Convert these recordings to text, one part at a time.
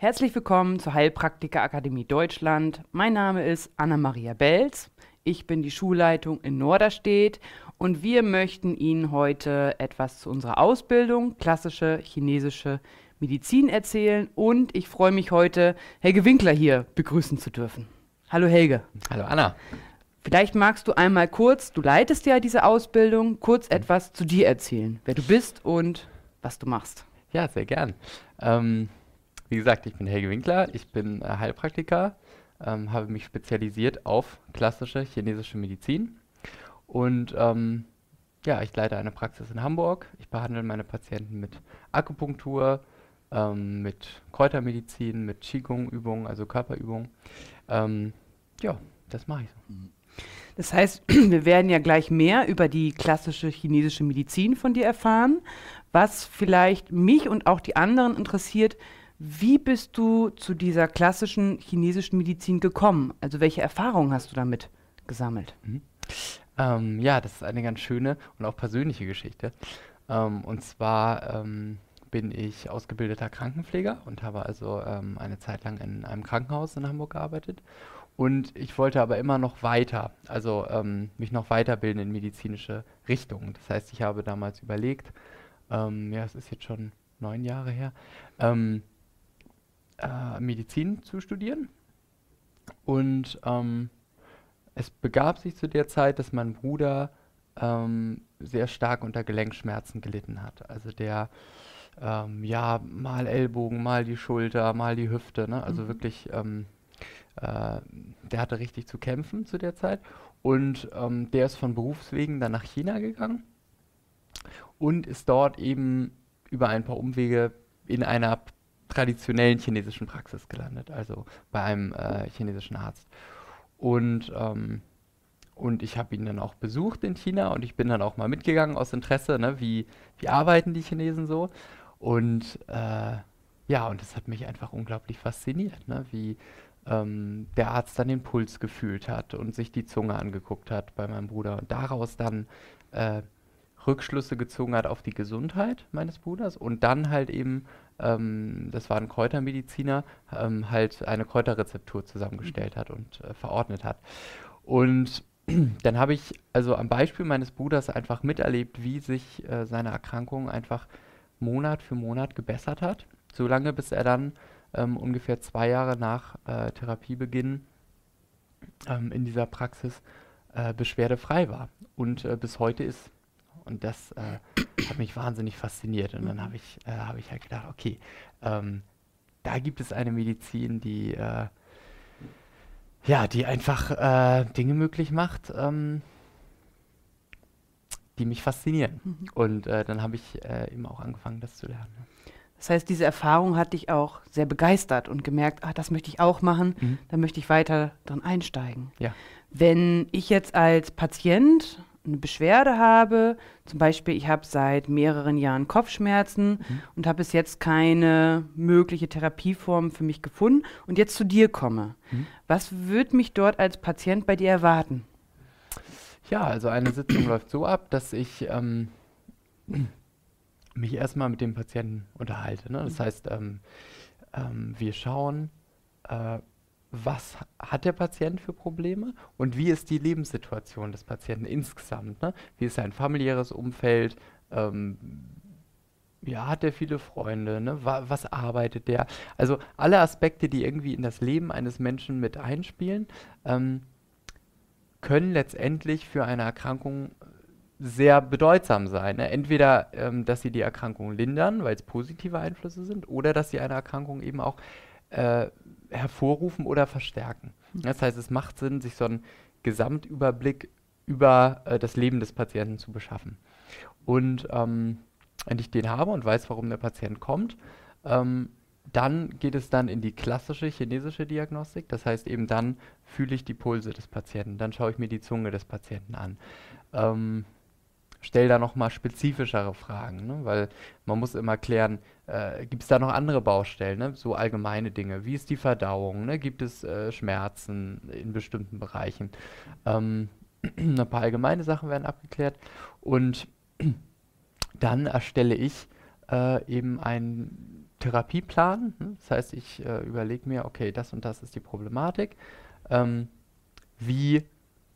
Herzlich willkommen zur Heilpraktiker Akademie Deutschland. Mein Name ist Anna-Maria Belz. Ich bin die Schulleitung in Norderstedt und wir möchten Ihnen heute etwas zu unserer Ausbildung, klassische chinesische Medizin erzählen und ich freue mich heute, Helge Winkler hier begrüßen zu dürfen. Hallo Helge. Hallo Anna. Vielleicht magst du einmal kurz, du leitest ja diese Ausbildung, kurz etwas zu dir erzählen, wer du bist und was du machst. Ja, sehr gern. Ähm, wie gesagt, ich bin Helge Winkler, ich bin äh, Heilpraktiker, ähm, habe mich spezialisiert auf klassische chinesische Medizin und ähm, ja, ich leite eine Praxis in Hamburg. Ich behandle meine Patienten mit Akupunktur, ähm, mit Kräutermedizin, mit Qigong-Übungen, also Körperübungen. Ähm, ja, das mache ich so. Das heißt, wir werden ja gleich mehr über die klassische chinesische Medizin von dir erfahren. Was vielleicht mich und auch die anderen interessiert, wie bist du zu dieser klassischen chinesischen Medizin gekommen? Also welche Erfahrungen hast du damit gesammelt? Mhm. Ähm, ja, das ist eine ganz schöne und auch persönliche Geschichte. Ähm, und zwar ähm, bin ich ausgebildeter Krankenpfleger und habe also ähm, eine Zeit lang in einem Krankenhaus in Hamburg gearbeitet. Und ich wollte aber immer noch weiter, also ähm, mich noch weiterbilden in medizinische Richtungen. Das heißt, ich habe damals überlegt, ähm, ja, es ist jetzt schon neun Jahre her, ähm, äh, Medizin zu studieren. Und ähm, es begab sich zu der Zeit, dass mein Bruder ähm, sehr stark unter Gelenkschmerzen gelitten hat. Also der, ähm, ja, mal Ellbogen, mal die Schulter, mal die Hüfte, ne? also mhm. wirklich, ähm, äh, der hatte richtig zu kämpfen zu der Zeit. Und ähm, der ist von Berufswegen dann nach China gegangen und ist dort eben über ein paar Umwege in einer traditionellen chinesischen Praxis gelandet, also bei einem äh, chinesischen Arzt. Und, ähm, und ich habe ihn dann auch besucht in China und ich bin dann auch mal mitgegangen aus Interesse, ne, wie, wie arbeiten die Chinesen so. Und äh, ja, und das hat mich einfach unglaublich fasziniert, ne, wie ähm, der Arzt dann den Puls gefühlt hat und sich die Zunge angeguckt hat bei meinem Bruder und daraus dann äh, Rückschlüsse gezogen hat auf die Gesundheit meines Bruders und dann halt eben, ähm, das war ein Kräutermediziner, ähm, halt eine Kräuterrezeptur zusammengestellt hat und äh, verordnet hat. Und dann habe ich also am Beispiel meines Bruders einfach miterlebt, wie sich äh, seine Erkrankung einfach Monat für Monat gebessert hat, solange bis er dann ähm, ungefähr zwei Jahre nach äh, Therapiebeginn ähm, in dieser Praxis äh, beschwerdefrei war und äh, bis heute ist. Und das äh, hat mich wahnsinnig fasziniert. Und dann habe ich, äh, hab ich halt gedacht, okay, ähm, da gibt es eine Medizin, die, äh, ja, die einfach äh, Dinge möglich macht, ähm, die mich faszinieren. Mhm. Und äh, dann habe ich äh, eben auch angefangen, das zu lernen. Das heißt, diese Erfahrung hat dich auch sehr begeistert und gemerkt, ah, das möchte ich auch machen, mhm. da möchte ich weiter dran einsteigen. Ja. Wenn ich jetzt als Patient eine Beschwerde habe, zum Beispiel ich habe seit mehreren Jahren Kopfschmerzen mhm. und habe bis jetzt keine mögliche Therapieform für mich gefunden und jetzt zu dir komme, mhm. was wird mich dort als Patient bei dir erwarten? Ja, also eine Sitzung läuft so ab, dass ich ähm, mich erstmal mit dem Patienten unterhalte. Ne? Das mhm. heißt, ähm, ähm, wir schauen, äh, was hat der Patient für Probleme und wie ist die Lebenssituation des Patienten insgesamt. Ne? Wie ist sein familiäres Umfeld? Ähm, ja, hat er viele Freunde? Ne? Wa was arbeitet der? Also alle Aspekte, die irgendwie in das Leben eines Menschen mit einspielen, ähm, können letztendlich für eine Erkrankung sehr bedeutsam sein. Ne? Entweder, ähm, dass sie die Erkrankung lindern, weil es positive Einflüsse sind, oder dass sie eine Erkrankung eben auch äh, hervorrufen oder verstärken. Das heißt, es macht Sinn, sich so einen Gesamtüberblick über äh, das Leben des Patienten zu beschaffen. Und ähm, wenn ich den habe und weiß, warum der Patient kommt, ähm, dann geht es dann in die klassische chinesische Diagnostik. Das heißt eben dann fühle ich die Pulse des Patienten, dann schaue ich mir die Zunge des Patienten an. Ähm, stell da nochmal spezifischere Fragen, ne? weil man muss immer klären, äh, gibt es da noch andere Baustellen, ne? so allgemeine Dinge, wie ist die Verdauung, ne? gibt es äh, Schmerzen in bestimmten Bereichen. Ähm, ein paar allgemeine Sachen werden abgeklärt und dann erstelle ich äh, eben einen Therapieplan. Ne? Das heißt, ich äh, überlege mir, okay, das und das ist die Problematik. Ähm, wie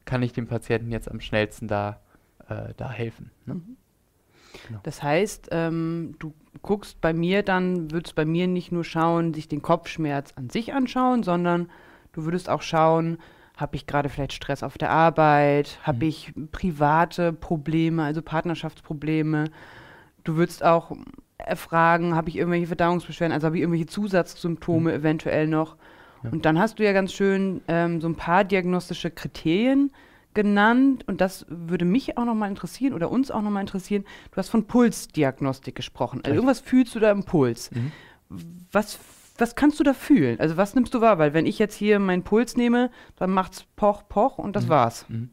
kann ich dem Patienten jetzt am schnellsten da, äh, da helfen? Ne? Mhm. Genau. Das heißt, ähm, du guckst bei mir dann, würdest bei mir nicht nur schauen, sich den Kopfschmerz an sich anschauen, sondern du würdest auch schauen, habe ich gerade vielleicht Stress auf der Arbeit, habe mhm. ich private Probleme, also Partnerschaftsprobleme. Du würdest auch erfragen, habe ich irgendwelche Verdauungsbeschwerden, also habe ich irgendwelche Zusatzsymptome mhm. eventuell noch. Ja. Und dann hast du ja ganz schön ähm, so ein paar diagnostische Kriterien, genannt und das würde mich auch nochmal interessieren oder uns auch nochmal interessieren. Du hast von Pulsdiagnostik gesprochen. Also irgendwas fühlst du da im Puls. Mhm. Was, was kannst du da fühlen? Also was nimmst du wahr? Weil wenn ich jetzt hier meinen Puls nehme, dann macht's poch, poch und das mhm. war's. Mhm.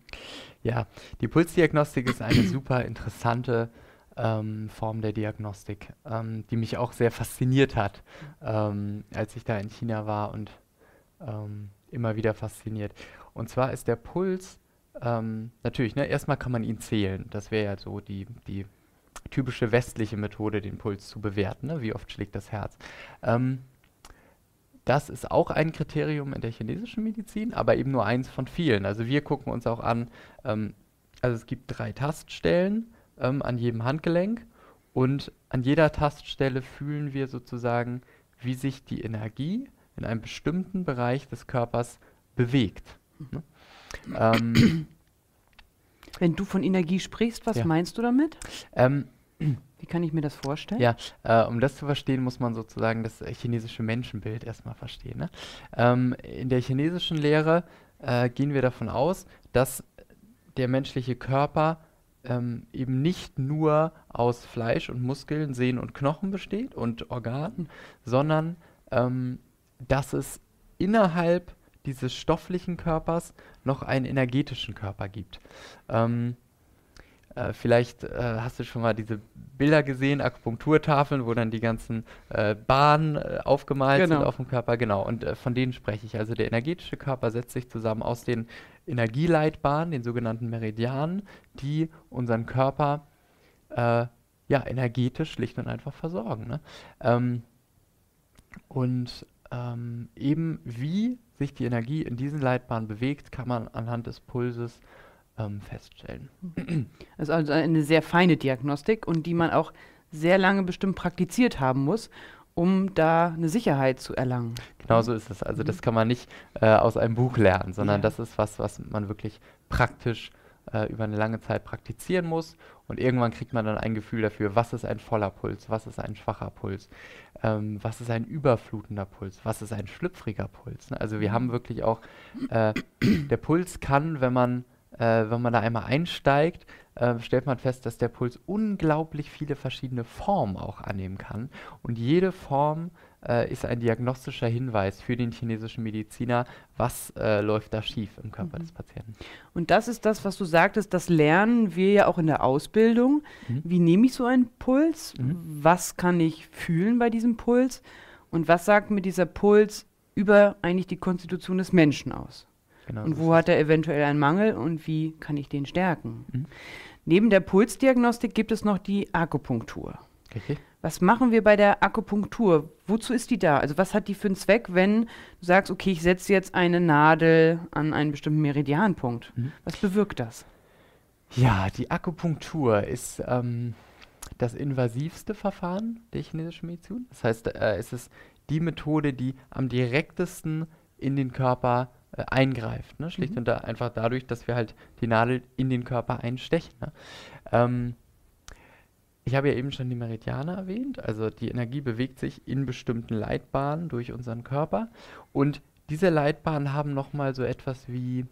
Ja, die Pulsdiagnostik ist eine super interessante ähm, Form der Diagnostik, ähm, die mich auch sehr fasziniert hat, ähm, als ich da in China war und ähm, immer wieder fasziniert. Und zwar ist der Puls ähm, natürlich, ne, erstmal kann man ihn zählen. Das wäre ja so die, die typische westliche Methode, den Puls zu bewerten. Ne? Wie oft schlägt das Herz? Ähm, das ist auch ein Kriterium in der chinesischen Medizin, aber eben nur eins von vielen. Also wir gucken uns auch an, ähm, also es gibt drei Taststellen ähm, an jedem Handgelenk und an jeder Taststelle fühlen wir sozusagen, wie sich die Energie in einem bestimmten Bereich des Körpers bewegt. Ne? Ähm, Wenn du von Energie sprichst, was ja. meinst du damit? Ähm, Wie kann ich mir das vorstellen? Ja, äh, um das zu verstehen, muss man sozusagen das chinesische Menschenbild erstmal verstehen. Ne? Ähm, in der chinesischen Lehre äh, gehen wir davon aus, dass der menschliche Körper ähm, eben nicht nur aus Fleisch und Muskeln, Sehnen und Knochen besteht und Organen, sondern ähm, dass es innerhalb dieses stofflichen Körpers noch einen energetischen Körper gibt. Ähm, äh, vielleicht äh, hast du schon mal diese Bilder gesehen, Akupunkturtafeln, wo dann die ganzen äh, Bahnen äh, aufgemalt genau. sind auf dem Körper. Genau, und äh, von denen spreche ich. Also der energetische Körper setzt sich zusammen aus den Energieleitbahnen, den sogenannten Meridianen, die unseren Körper äh, ja, energetisch schlicht und einfach versorgen. Ne? Ähm, und ähm, eben wie sich die Energie in diesen Leitbahnen bewegt, kann man anhand des Pulses ähm, feststellen. Das ist also eine sehr feine Diagnostik und die man auch sehr lange bestimmt praktiziert haben muss, um da eine Sicherheit zu erlangen. Genau so ist es. Also das mhm. kann man nicht äh, aus einem Buch lernen, sondern ja. das ist was, was man wirklich praktisch äh, über eine lange Zeit praktizieren muss und irgendwann kriegt man dann ein Gefühl dafür, was ist ein voller Puls, was ist ein schwacher Puls, ähm, was ist ein überflutender Puls, was ist ein schlüpfriger Puls. Ne? Also wir haben wirklich auch, äh, der Puls kann, wenn man, äh, wenn man da einmal einsteigt, äh, stellt man fest, dass der Puls unglaublich viele verschiedene Formen auch annehmen kann und jede Form äh, ist ein diagnostischer Hinweis für den chinesischen Mediziner, was äh, läuft da schief im Körper mhm. des Patienten. Und das ist das, was du sagtest, das lernen wir ja auch in der Ausbildung. Mhm. Wie nehme ich so einen Puls? Mhm. Was kann ich fühlen bei diesem Puls? Und was sagt mir dieser Puls über eigentlich die Konstitution des Menschen aus? Genau, und wo hat er eventuell einen Mangel und wie kann ich den stärken? Mhm. Neben der Pulsdiagnostik gibt es noch die Akupunktur. Okay. Was machen wir bei der Akupunktur? Wozu ist die da? Also was hat die für einen Zweck, wenn du sagst, okay, ich setze jetzt eine Nadel an einen bestimmten Meridianpunkt? Mhm. Was bewirkt das? Ja, die Akupunktur ist ähm, das invasivste Verfahren der chinesischen Medizin. Das heißt, äh, es ist die Methode, die am direktesten in den Körper äh, eingreift. Ne? Schlicht mhm. und da einfach dadurch, dass wir halt die Nadel in den Körper einstechen. Ne? Ähm, ich habe ja eben schon die Meridiane erwähnt, also die Energie bewegt sich in bestimmten Leitbahnen durch unseren Körper und diese Leitbahnen haben nochmal so etwas wie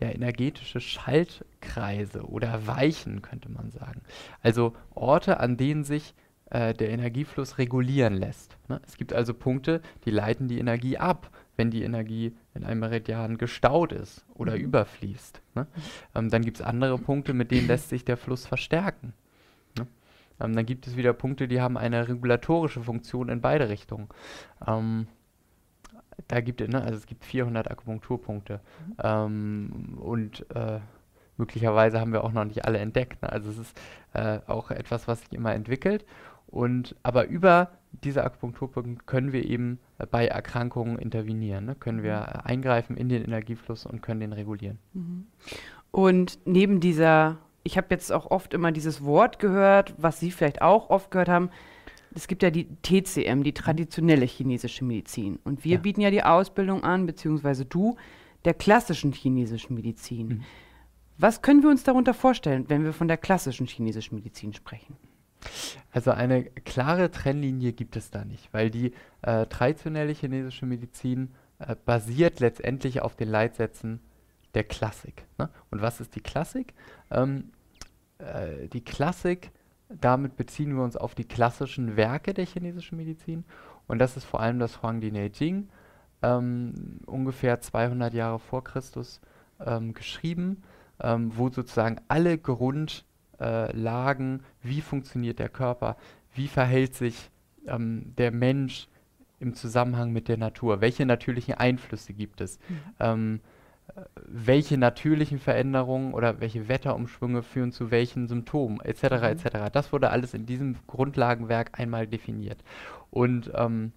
ja, energetische Schaltkreise oder Weichen, könnte man sagen. Also Orte, an denen sich äh, der Energiefluss regulieren lässt. Ne? Es gibt also Punkte, die leiten die Energie ab, wenn die Energie in einem Meridian gestaut ist oder mhm. überfließt. Ne? Ähm, dann gibt es andere Punkte, mit denen lässt sich der Fluss verstärken. Ähm, dann gibt es wieder Punkte, die haben eine regulatorische Funktion in beide Richtungen. Ähm, da gibt es, ne, also es gibt 400 Akupunkturpunkte mhm. ähm, und äh, möglicherweise haben wir auch noch nicht alle entdeckt. Ne? Also es ist äh, auch etwas, was sich immer entwickelt. Und aber über diese Akupunkturpunkte können wir eben bei Erkrankungen intervenieren, ne? können wir äh, eingreifen in den Energiefluss und können den regulieren. Mhm. Und neben dieser, ich habe jetzt auch oft immer dieses Wort gehört, was Sie vielleicht auch oft gehört haben, es gibt ja die TCM, die traditionelle chinesische Medizin. Und wir Ja. bieten ja die Ausbildung an, beziehungsweise du, der klassischen chinesischen Medizin. Mhm. Was können wir uns darunter vorstellen, wenn wir von der klassischen chinesischen Medizin sprechen? Also eine klare Trennlinie gibt es da nicht, weil die äh, traditionelle chinesische Medizin äh, basiert letztendlich auf den Leitsätzen der Klassik. Ne? Und was ist die Klassik? Ähm, äh, die Klassik, damit beziehen wir uns auf die klassischen Werke der chinesischen Medizin und das ist vor allem das Huangdi Neijing, ähm, ungefähr 200 Jahre vor Christus ähm, geschrieben, ähm, wo sozusagen alle Grundlagen, äh, Lagen, wie funktioniert der Körper, wie verhält sich ähm, der Mensch im Zusammenhang mit der Natur, welche natürlichen Einflüsse gibt es, ähm, äh, welche natürlichen Veränderungen oder welche Wetterumschwünge führen zu welchen Symptomen, etc. Mhm. etc. Das wurde alles in diesem Grundlagenwerk einmal definiert. Und ähm,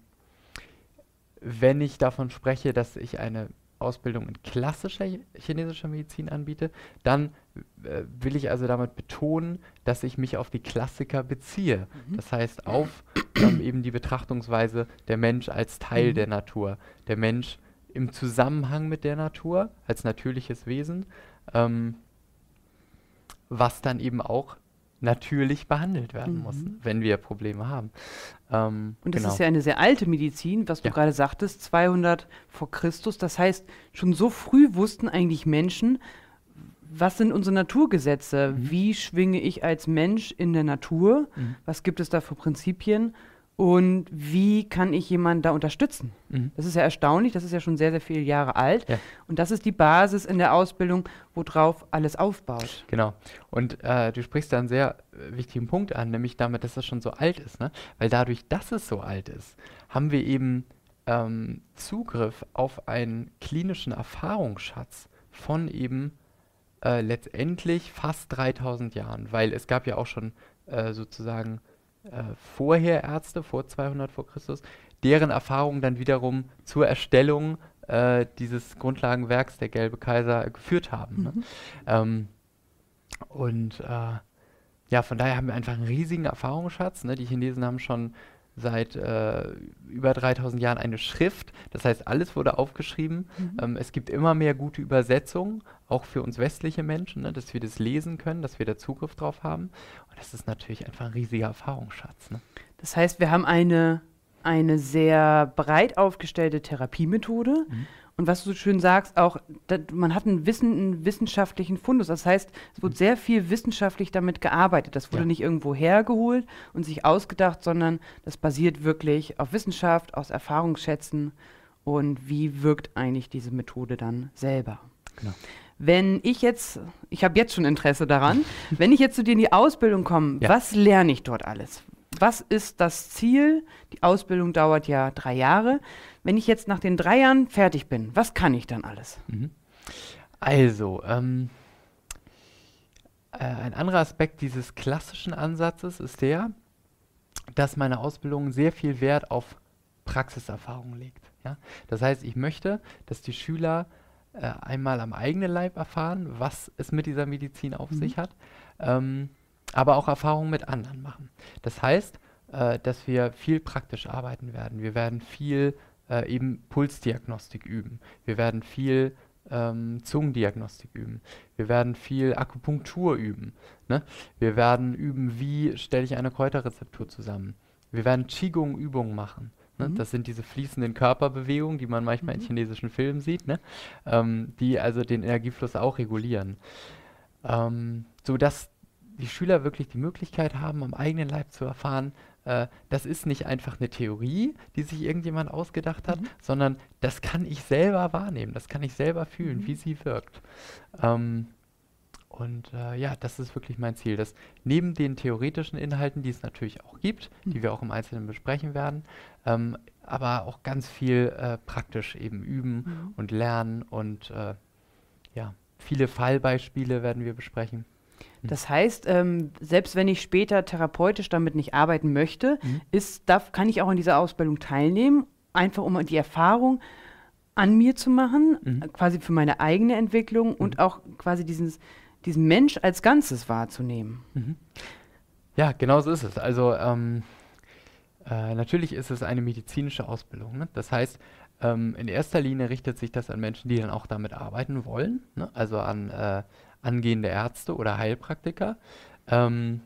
wenn ich davon spreche, dass ich eine Ausbildung in klassischer chi- chinesischer Medizin anbiete, dann will ich also damit betonen, dass ich mich auf die Klassiker beziehe. Das heißt auf ähm, eben die Betrachtungsweise der Mensch als Teil Mhm. der Natur, der Mensch im Zusammenhang mit der Natur als natürliches Wesen, ähm, was dann eben auch natürlich behandelt werden muss, Mhm. wenn wir Probleme haben. Ähm, Und das genau. ist ja eine sehr alte Medizin, was du Ja. gerade sagtest, 200 vor Christus. Das heißt, schon so früh wussten eigentlich Menschen, was sind unsere Naturgesetze? Mhm. Wie schwinge ich als Mensch in der Natur? Mhm. Was gibt es da für Prinzipien? Und wie kann ich jemanden da unterstützen? Mhm. Das ist ja erstaunlich, das ist ja schon sehr, sehr viele Jahre alt. Ja. Und das ist die Basis in der Ausbildung, worauf alles aufbaut. Genau. Und äh, du sprichst da einen sehr äh, wichtigen Punkt an, nämlich damit, dass es schon so alt ist. Ne? Weil dadurch, dass es so alt ist, haben wir eben ähm, Zugriff auf einen klinischen Erfahrungsschatz von eben äh, letztendlich fast 3000 Jahren. Weil es gab ja auch schon äh, sozusagen äh, vorher Ärzte, vor 200 vor Christus, deren Erfahrungen dann wiederum zur Erstellung äh, dieses Grundlagenwerks der Gelbe Kaiser geführt haben. Ne? Ähm, und äh, ja, von daher haben wir einfach einen riesigen Erfahrungsschatz. Ne? Die Chinesen haben schon seit äh, über 3000 Jahren eine Schrift. Das heißt, alles wurde aufgeschrieben. Ähm, es gibt immer mehr gute Übersetzungen, auch für uns westliche Menschen, ne? dass wir das lesen können, dass wir da Zugriff drauf haben. Und das ist natürlich einfach ein riesiger Erfahrungsschatz. Ne? Das heißt, wir haben eine, eine sehr breit aufgestellte Therapiemethode. Mhm. Und was du so schön sagst, auch, man hat einen, Wissen, einen wissenschaftlichen Fundus. Das heißt, es wurde sehr viel wissenschaftlich damit gearbeitet. Das wurde Ja. nicht irgendwo hergeholt und sich ausgedacht, sondern das basiert wirklich auf Wissenschaft, aus Erfahrungsschätzen und wie wirkt eigentlich diese Methode dann selber. Genau. Wenn ich jetzt, ich habe jetzt schon Interesse daran, wenn ich jetzt zu dir in die Ausbildung komme, Ja. was lerne ich dort alles? Was ist das Ziel? Die Ausbildung dauert ja drei Jahre. Wenn ich jetzt nach den drei Jahren fertig bin, was kann ich dann alles? Mhm. Also, ähm, äh, ein anderer Aspekt dieses klassischen Ansatzes ist der, dass meine Ausbildung sehr viel Wert auf Praxiserfahrung legt. Ja? Das heißt, ich möchte, dass die Schüler äh, einmal am eigenen Leib erfahren, was es mit dieser Medizin auf sich hat, ähm, aber auch Erfahrungen mit anderen machen. Das heißt, äh, dass wir viel praktisch arbeiten werden. Wir werden viel äh, eben Pulsdiagnostik üben. Wir werden viel ähm, Zungendiagnostik üben. Wir werden viel Akupunktur üben. Ne? Wir werden üben, wie stelle ich eine Kräuterrezeptur zusammen. Wir werden Qigong-Übungen machen. Ne? Mhm. Das sind diese fließenden Körperbewegungen, die man manchmal in chinesischen Filmen sieht, ne? ähm, die also den Energiefluss auch regulieren. Ähm, sodass die Schüler wirklich die Möglichkeit haben, am eigenen Leib zu erfahren, äh, das ist nicht einfach eine Theorie, die sich irgendjemand ausgedacht hat, sondern das kann ich selber wahrnehmen, das kann ich selber fühlen, wie sie wirkt. Ähm, und äh, ja, das ist wirklich mein Ziel, dass neben den theoretischen Inhalten, die es natürlich auch gibt, die wir auch im Einzelnen besprechen werden, ähm, aber auch ganz viel äh, praktisch eben üben Mhm. und lernen und äh, ja, viele Fallbeispiele werden wir besprechen. Das heißt, ähm, selbst wenn ich später therapeutisch damit nicht arbeiten möchte, ist, darf, kann ich auch an dieser Ausbildung teilnehmen, einfach um die Erfahrung an mir zu machen, äh, quasi für meine eigene Entwicklung und auch quasi dieses, diesen Mensch als Ganzes wahrzunehmen. Ja, genau so ist es. Also ähm, äh, natürlich ist es eine medizinische Ausbildung. Ne? Das heißt, ähm, in erster Linie richtet sich das an Menschen, die dann auch damit arbeiten wollen, ne? also an äh, angehende Ärzte oder Heilpraktiker. Ähm,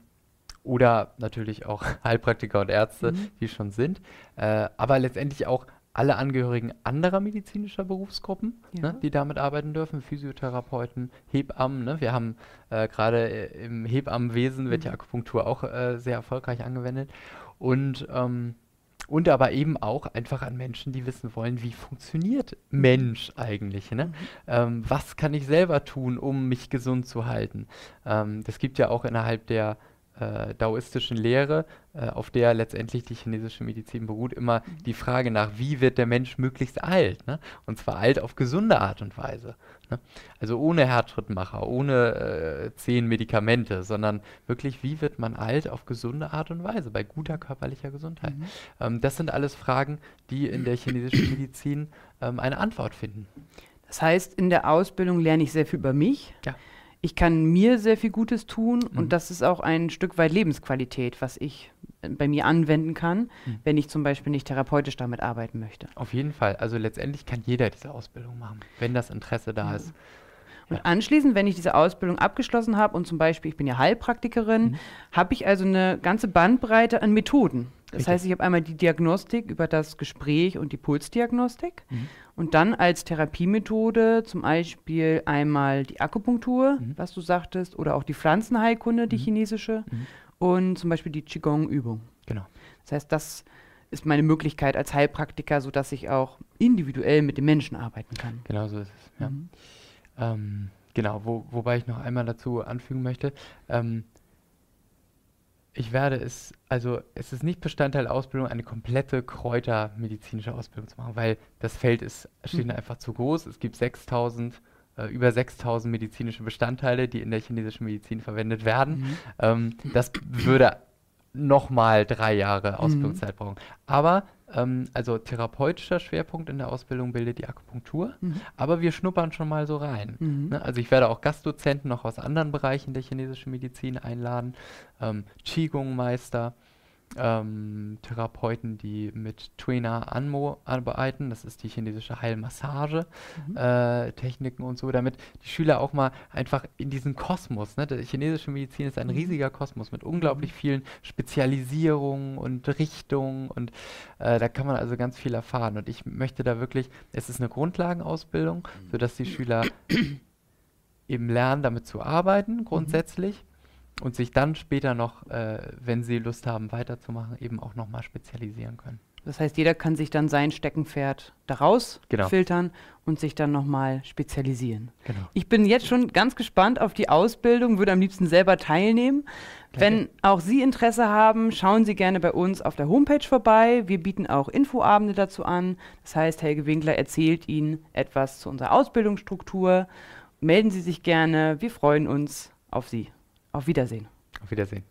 oder natürlich auch Heilpraktiker und Ärzte, die schon sind. Äh, aber letztendlich auch alle Angehörigen anderer medizinischer Berufsgruppen, Ja. ne, die damit arbeiten dürfen, Physiotherapeuten, Hebammen. Ne? Wir haben äh, gerade äh, im Hebammenwesen wird ja Akupunktur auch äh, sehr erfolgreich angewendet. Und, ähm, und aber eben auch einfach an Menschen, die wissen wollen, wie funktioniert Mensch eigentlich. Ne? Ähm, was kann ich selber tun, um mich gesund zu halten? Ähm, das gibt ja auch innerhalb der äh, daoistischen Lehre, äh, auf der letztendlich die chinesische Medizin beruht, immer die Frage nach, wie wird der Mensch möglichst alt? Ne? Und zwar alt auf gesunde Art und Weise. Ne? Also ohne Herzschrittmacher, ohne äh, zehn Medikamente, sondern wirklich, wie wird man alt auf gesunde Art und Weise, bei guter körperlicher Gesundheit? Ähm, das sind alles Fragen, die in der chinesischen Medizin ähm, eine Antwort finden. Das heißt, in der Ausbildung lerne ich sehr viel über mich. Ja. Ich kann mir sehr viel Gutes tun und das ist auch ein Stück weit Lebensqualität, was ich äh, bei mir anwenden kann, wenn ich zum Beispiel nicht therapeutisch damit arbeiten möchte. Auf jeden Fall. Also letztendlich kann jeder diese Ausbildung machen, wenn das Interesse da ist. Und anschließend, wenn ich diese Ausbildung abgeschlossen habe und zum Beispiel, ich bin ja Heilpraktikerin, habe ich also eine ganze Bandbreite an Methoden. Das Richtig. heißt, ich habe einmal die Diagnostik über das Gespräch und die Pulsdiagnostik und dann als Therapiemethode zum Beispiel einmal die Akupunktur, was du sagtest, oder auch die Pflanzenheilkunde, die chinesische und zum Beispiel die Qigong-Übung. Genau. Das heißt, das ist meine Möglichkeit als Heilpraktiker, sodass ich auch individuell mit den Menschen arbeiten kann. Genau so ist es. Ja. Ähm, genau, wo, wobei ich noch einmal dazu anfügen möchte, ähm, ich werde es, also es ist nicht Bestandteil der Ausbildung, eine komplette kräutermedizinische Ausbildung zu machen, weil das Feld ist schlicht und einfach zu groß. Es gibt 6000, äh, über 6000 medizinische Bestandteile, die in der chinesischen Medizin verwendet werden. Ähm, das würde nochmal drei Jahre Ausbildungszeit brauchen. Aber ähm, also therapeutischer Schwerpunkt in der Ausbildung bildet die Akupunktur, aber wir schnuppern schon mal so rein. Ne? Also ich werde auch Gastdozenten noch aus anderen Bereichen der chinesischen Medizin einladen, ähm, Qigong-Meister, ähm, Therapeuten, die mit Tuina Anmo arbeiten, das ist die chinesische Heilmassage, äh, Techniken und so, damit die Schüler auch mal einfach in diesen Kosmos, ne? Die chinesische Medizin ist ein riesiger Kosmos mit unglaublich vielen Spezialisierungen und Richtungen und äh, da kann man also ganz viel erfahren. Und ich möchte da wirklich, es ist eine Grundlagenausbildung, sodass die Schüler eben lernen, damit zu arbeiten, grundsätzlich. Und sich dann später noch, äh, wenn sie Lust haben, weiterzumachen, eben auch nochmal spezialisieren können. Das heißt, jeder kann sich dann sein Steckenpferd daraus Genau. filtern und sich dann nochmal spezialisieren. Genau. Ich bin jetzt schon ganz gespannt auf die Ausbildung, würde am liebsten selber teilnehmen. Wenn auch Sie Interesse haben, schauen Sie gerne bei uns auf der Homepage vorbei. Wir bieten auch Infoabende dazu an. Das heißt, Helge Winkler erzählt Ihnen etwas zu unserer Ausbildungsstruktur. Melden Sie sich gerne. Wir freuen uns auf Sie. Auf Wiedersehen. Auf Wiedersehen.